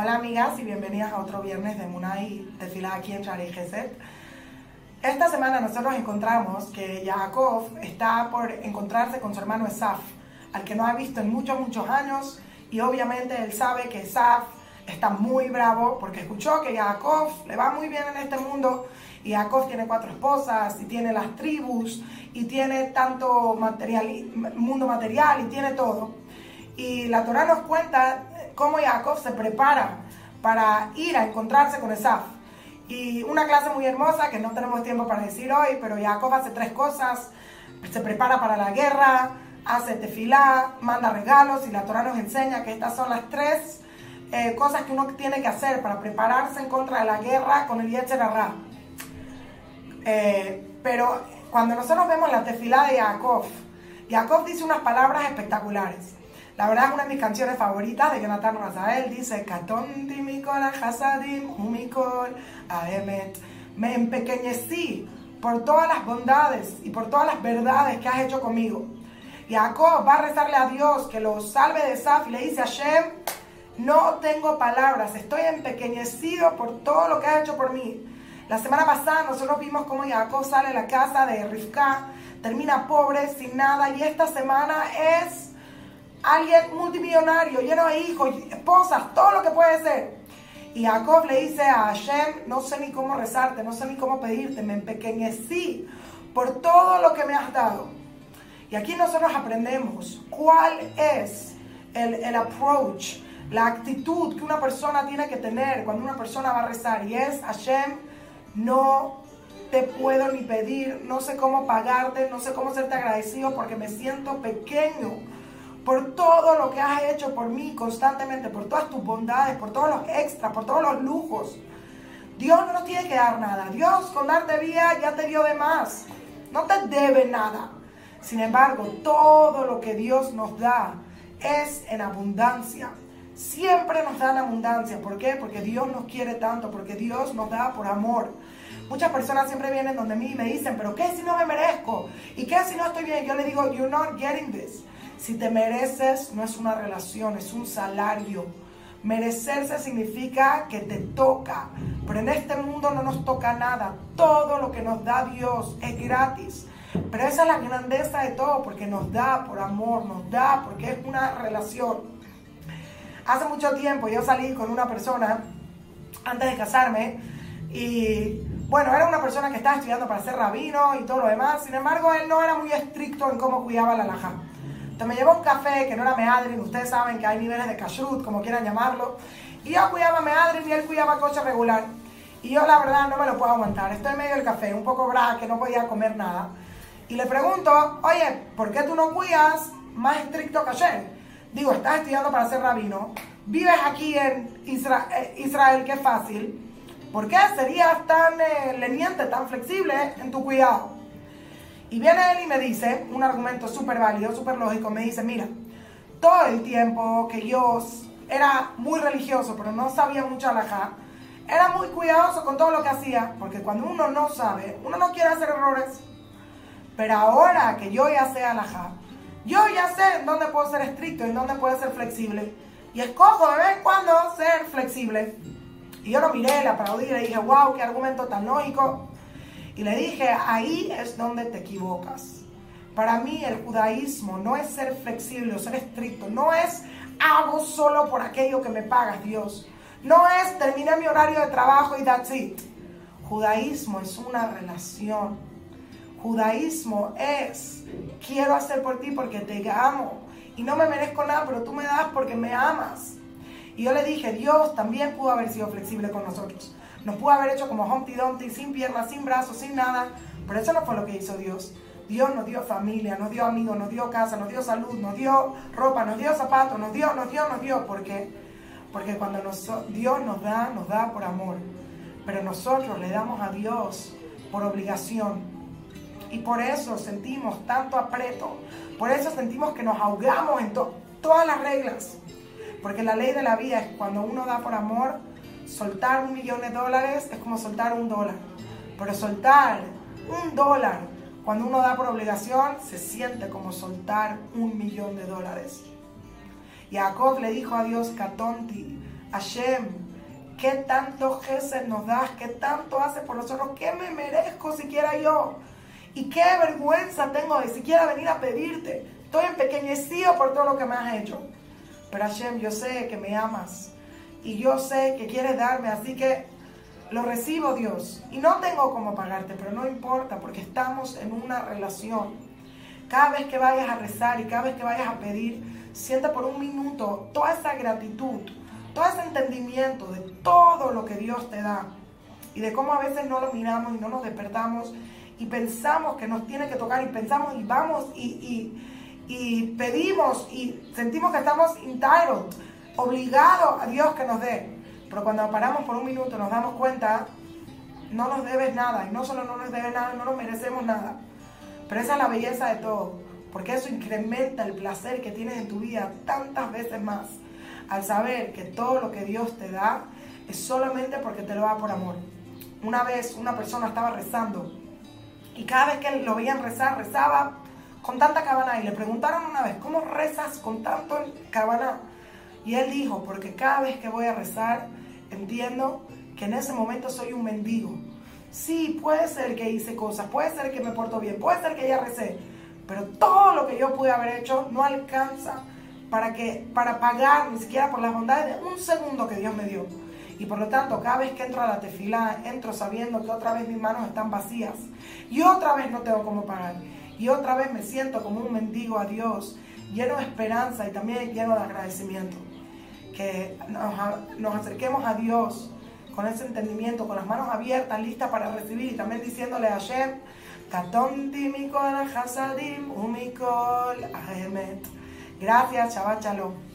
Hola amigas y bienvenidas a otro viernes de Munay Tefilá aquí en Shari Geset. Esta semana nosotros encontramos que Jacob está por encontrarse con su hermano Esaf, al que no ha visto en muchos, muchos años y obviamente él sabe que Esaf está muy bravo porque escuchó que Jacob le va muy bien en este mundo y Jacob tiene cuatro esposas y tiene las tribus y tiene tanto material, mundo material y tiene todo. Y la Torah nos cuenta cómo Jacob se prepara para ir a encontrarse con Esaf. Y una clase muy hermosa que no tenemos tiempo para decir hoy, pero Jacob hace tres cosas. Se prepara para la guerra, hace tefilá, manda regalos y la Torah nos enseña que estas son las tres eh, cosas que uno tiene que hacer para prepararse en contra de la guerra con el Yetzer eh, pero cuando nosotros vemos la tefilá de Jacob, Jacob dice unas palabras espectaculares. La verdad es una de mis canciones favoritas de Jonathan Razael. Dice, Katonti mikol hasadim humikol aemet. Me empequeñecí por todas las bondades y por todas las verdades que has hecho conmigo. Jacob va a rezarle a Dios que lo salve de Saf y le dice a Shem, no tengo palabras, estoy empequeñecido por todo lo que has hecho por mí. La semana pasada nosotros vimos cómo Jacob sale de la casa de Rivka, termina pobre, sin nada, y esta semana es alguien multimillonario, lleno de hijos, esposas, todo lo que puede ser. Y Jacob le dice a Hashem, no sé ni cómo rezarte, no sé ni cómo pedirte, me empequeñecí por todo lo que me has dado. Y aquí nosotros aprendemos cuál es el, el approach, la actitud que una persona tiene que tener cuando una persona va a rezar. Y es, Hashem, no te puedo ni pedir, no sé cómo pagarte, no sé cómo serte agradecido porque me siento pequeño por todo lo que has hecho por mí constantemente, por todas tus bondades, por todos los extras, por todos los lujos. Dios no nos tiene que dar nada. Dios con darte vida ya te dio de más. No te debe nada. Sin embargo, todo lo que Dios nos da es en abundancia. Siempre nos da en abundancia. ¿Por qué? Porque Dios nos quiere tanto, porque Dios nos da por amor. Muchas personas siempre vienen donde mí y me dicen, pero ¿qué si no me merezco? ¿Y qué si no estoy bien? Yo le digo, you're not getting this. Si te mereces, no es una relación, es un salario. Merecerse significa que te toca. Pero en este mundo no nos toca nada. Todo lo que nos da Dios es gratis. Pero esa es la grandeza de todo, porque nos da por amor, nos da porque es una relación. Hace mucho tiempo yo salí con una persona antes de casarme y bueno, era una persona que estaba estudiando para ser rabino y todo lo demás. Sin embargo, él no era muy estricto en cómo cuidaba la laja. Me llevó un café que no era meadrin, ustedes saben que hay niveles de kashrut, como quieran llamarlo. Y yo cuidaba meadrin y él cuidaba coche regular. Y yo la verdad no me lo puedo aguantar. Estoy en medio del café, un poco bra, que no podía comer nada. Y le pregunto, oye, ¿por qué tú no cuidas más estricto que ayer? Digo, estás estudiando para ser rabino, vives aquí en eh, Israel, que es fácil. ¿Por qué serías tan eh, leniente, tan flexible en tu cuidado? Y viene él y me dice, un argumento súper válido, súper lógico, me dice, mira, todo el tiempo que yo era muy religioso, pero no sabía mucho alajá, era muy cuidadoso con todo lo que hacía, porque cuando uno no sabe, uno no quiere hacer errores. Pero ahora que yo ya sé alajá, yo ya sé en dónde puedo ser estricto y en dónde puedo ser flexible. Y escojo de vez en cuando ser flexible. Y yo lo miré, le aplaudí, le dije, wow, qué argumento tan lógico. Y le dije, ahí es donde te equivocas. Para mí el judaísmo no es ser flexible o ser estricto, no es hago solo por aquello que me pagas Dios. No es terminé mi horario de trabajo y that's it. Judaísmo es una relación. Judaísmo es quiero hacer por ti porque te amo y no me merezco nada, pero tú me das porque me amas. Y yo le dije, Dios también pudo haber sido flexible con nosotros. Nos pudo haber hecho como Humpty Dumpty, sin piernas, sin brazos, sin nada. Pero eso no fue lo que hizo Dios. Dios nos dio familia, nos dio amigos, nos dio casa, nos dio salud, nos dio ropa, nos dio zapatos, nos dio, nos dio, nos dio. ¿Por qué? Porque cuando Dios nos da, nos da por amor. Pero nosotros le damos a Dios por obligación. Y por eso sentimos tanto apreto. Por eso sentimos que nos ahogamos en todas las reglas. Porque la ley de la vida es cuando uno da por amor, soltar un millón de dólares es como soltar un dólar. Pero soltar un dólar cuando uno da por obligación se siente como soltar un millón de dólares. Y Jacob le dijo a Dios, Catonti, Hashem, ¿qué tanto Jesús nos das? ¿Qué tanto hace por nosotros? ¿Qué me merezco siquiera yo? Y qué vergüenza tengo de siquiera venir a pedirte. Estoy empequeñecido por todo lo que me has hecho. Pero Hashem, yo sé que me amas. Y yo sé que quieres darme. Así que lo recibo, Dios. Y no tengo cómo pagarte, pero no importa, porque estamos en una relación. Cada vez que vayas a rezar y cada vez que vayas a pedir, sienta por un minuto toda esa gratitud, todo ese entendimiento de todo lo que Dios te da. Y de cómo a veces no lo miramos y no nos despertamos y pensamos que nos tiene que tocar y pensamos y vamos y, pedimos y sentimos que estamos entitled, obligados a Dios que nos dé. Pero cuando paramos por un minuto nos damos cuenta, no nos debes nada. Y no solo no nos debes nada, no nos merecemos nada. Pero esa es la belleza de todo. Porque eso incrementa el placer que tienes en tu vida tantas veces más. Al saber que todo lo que Dios te da es solamente porque te lo da por amor. Una vez una persona estaba rezando y cada vez que lo veían rezar, rezaba con tanta cabana. Y le preguntaron una vez, ¿cómo rezas con tanto cabana? Y él dijo, porque cada vez que voy a rezar, entiendo que en ese momento soy un mendigo. Sí, puede ser que hice cosas, puede ser que me porto bien, puede ser que ya recé, pero todo lo que yo pude haber hecho no alcanza para, que, para pagar ni siquiera por las bondades de un segundo que Dios me dio. Y por lo tanto, cada vez que entro a la tefila, entro sabiendo que otra vez mis manos están vacías. Y otra vez no tengo cómo pagar. Y otra vez me siento como un mendigo a Dios, lleno de esperanza y también lleno de agradecimiento. Nos, acerquemos a Dios con ese entendimiento, con las manos abiertas, listas para recibir y también diciéndole a Hashem, Gracias, Shabbat Shalom.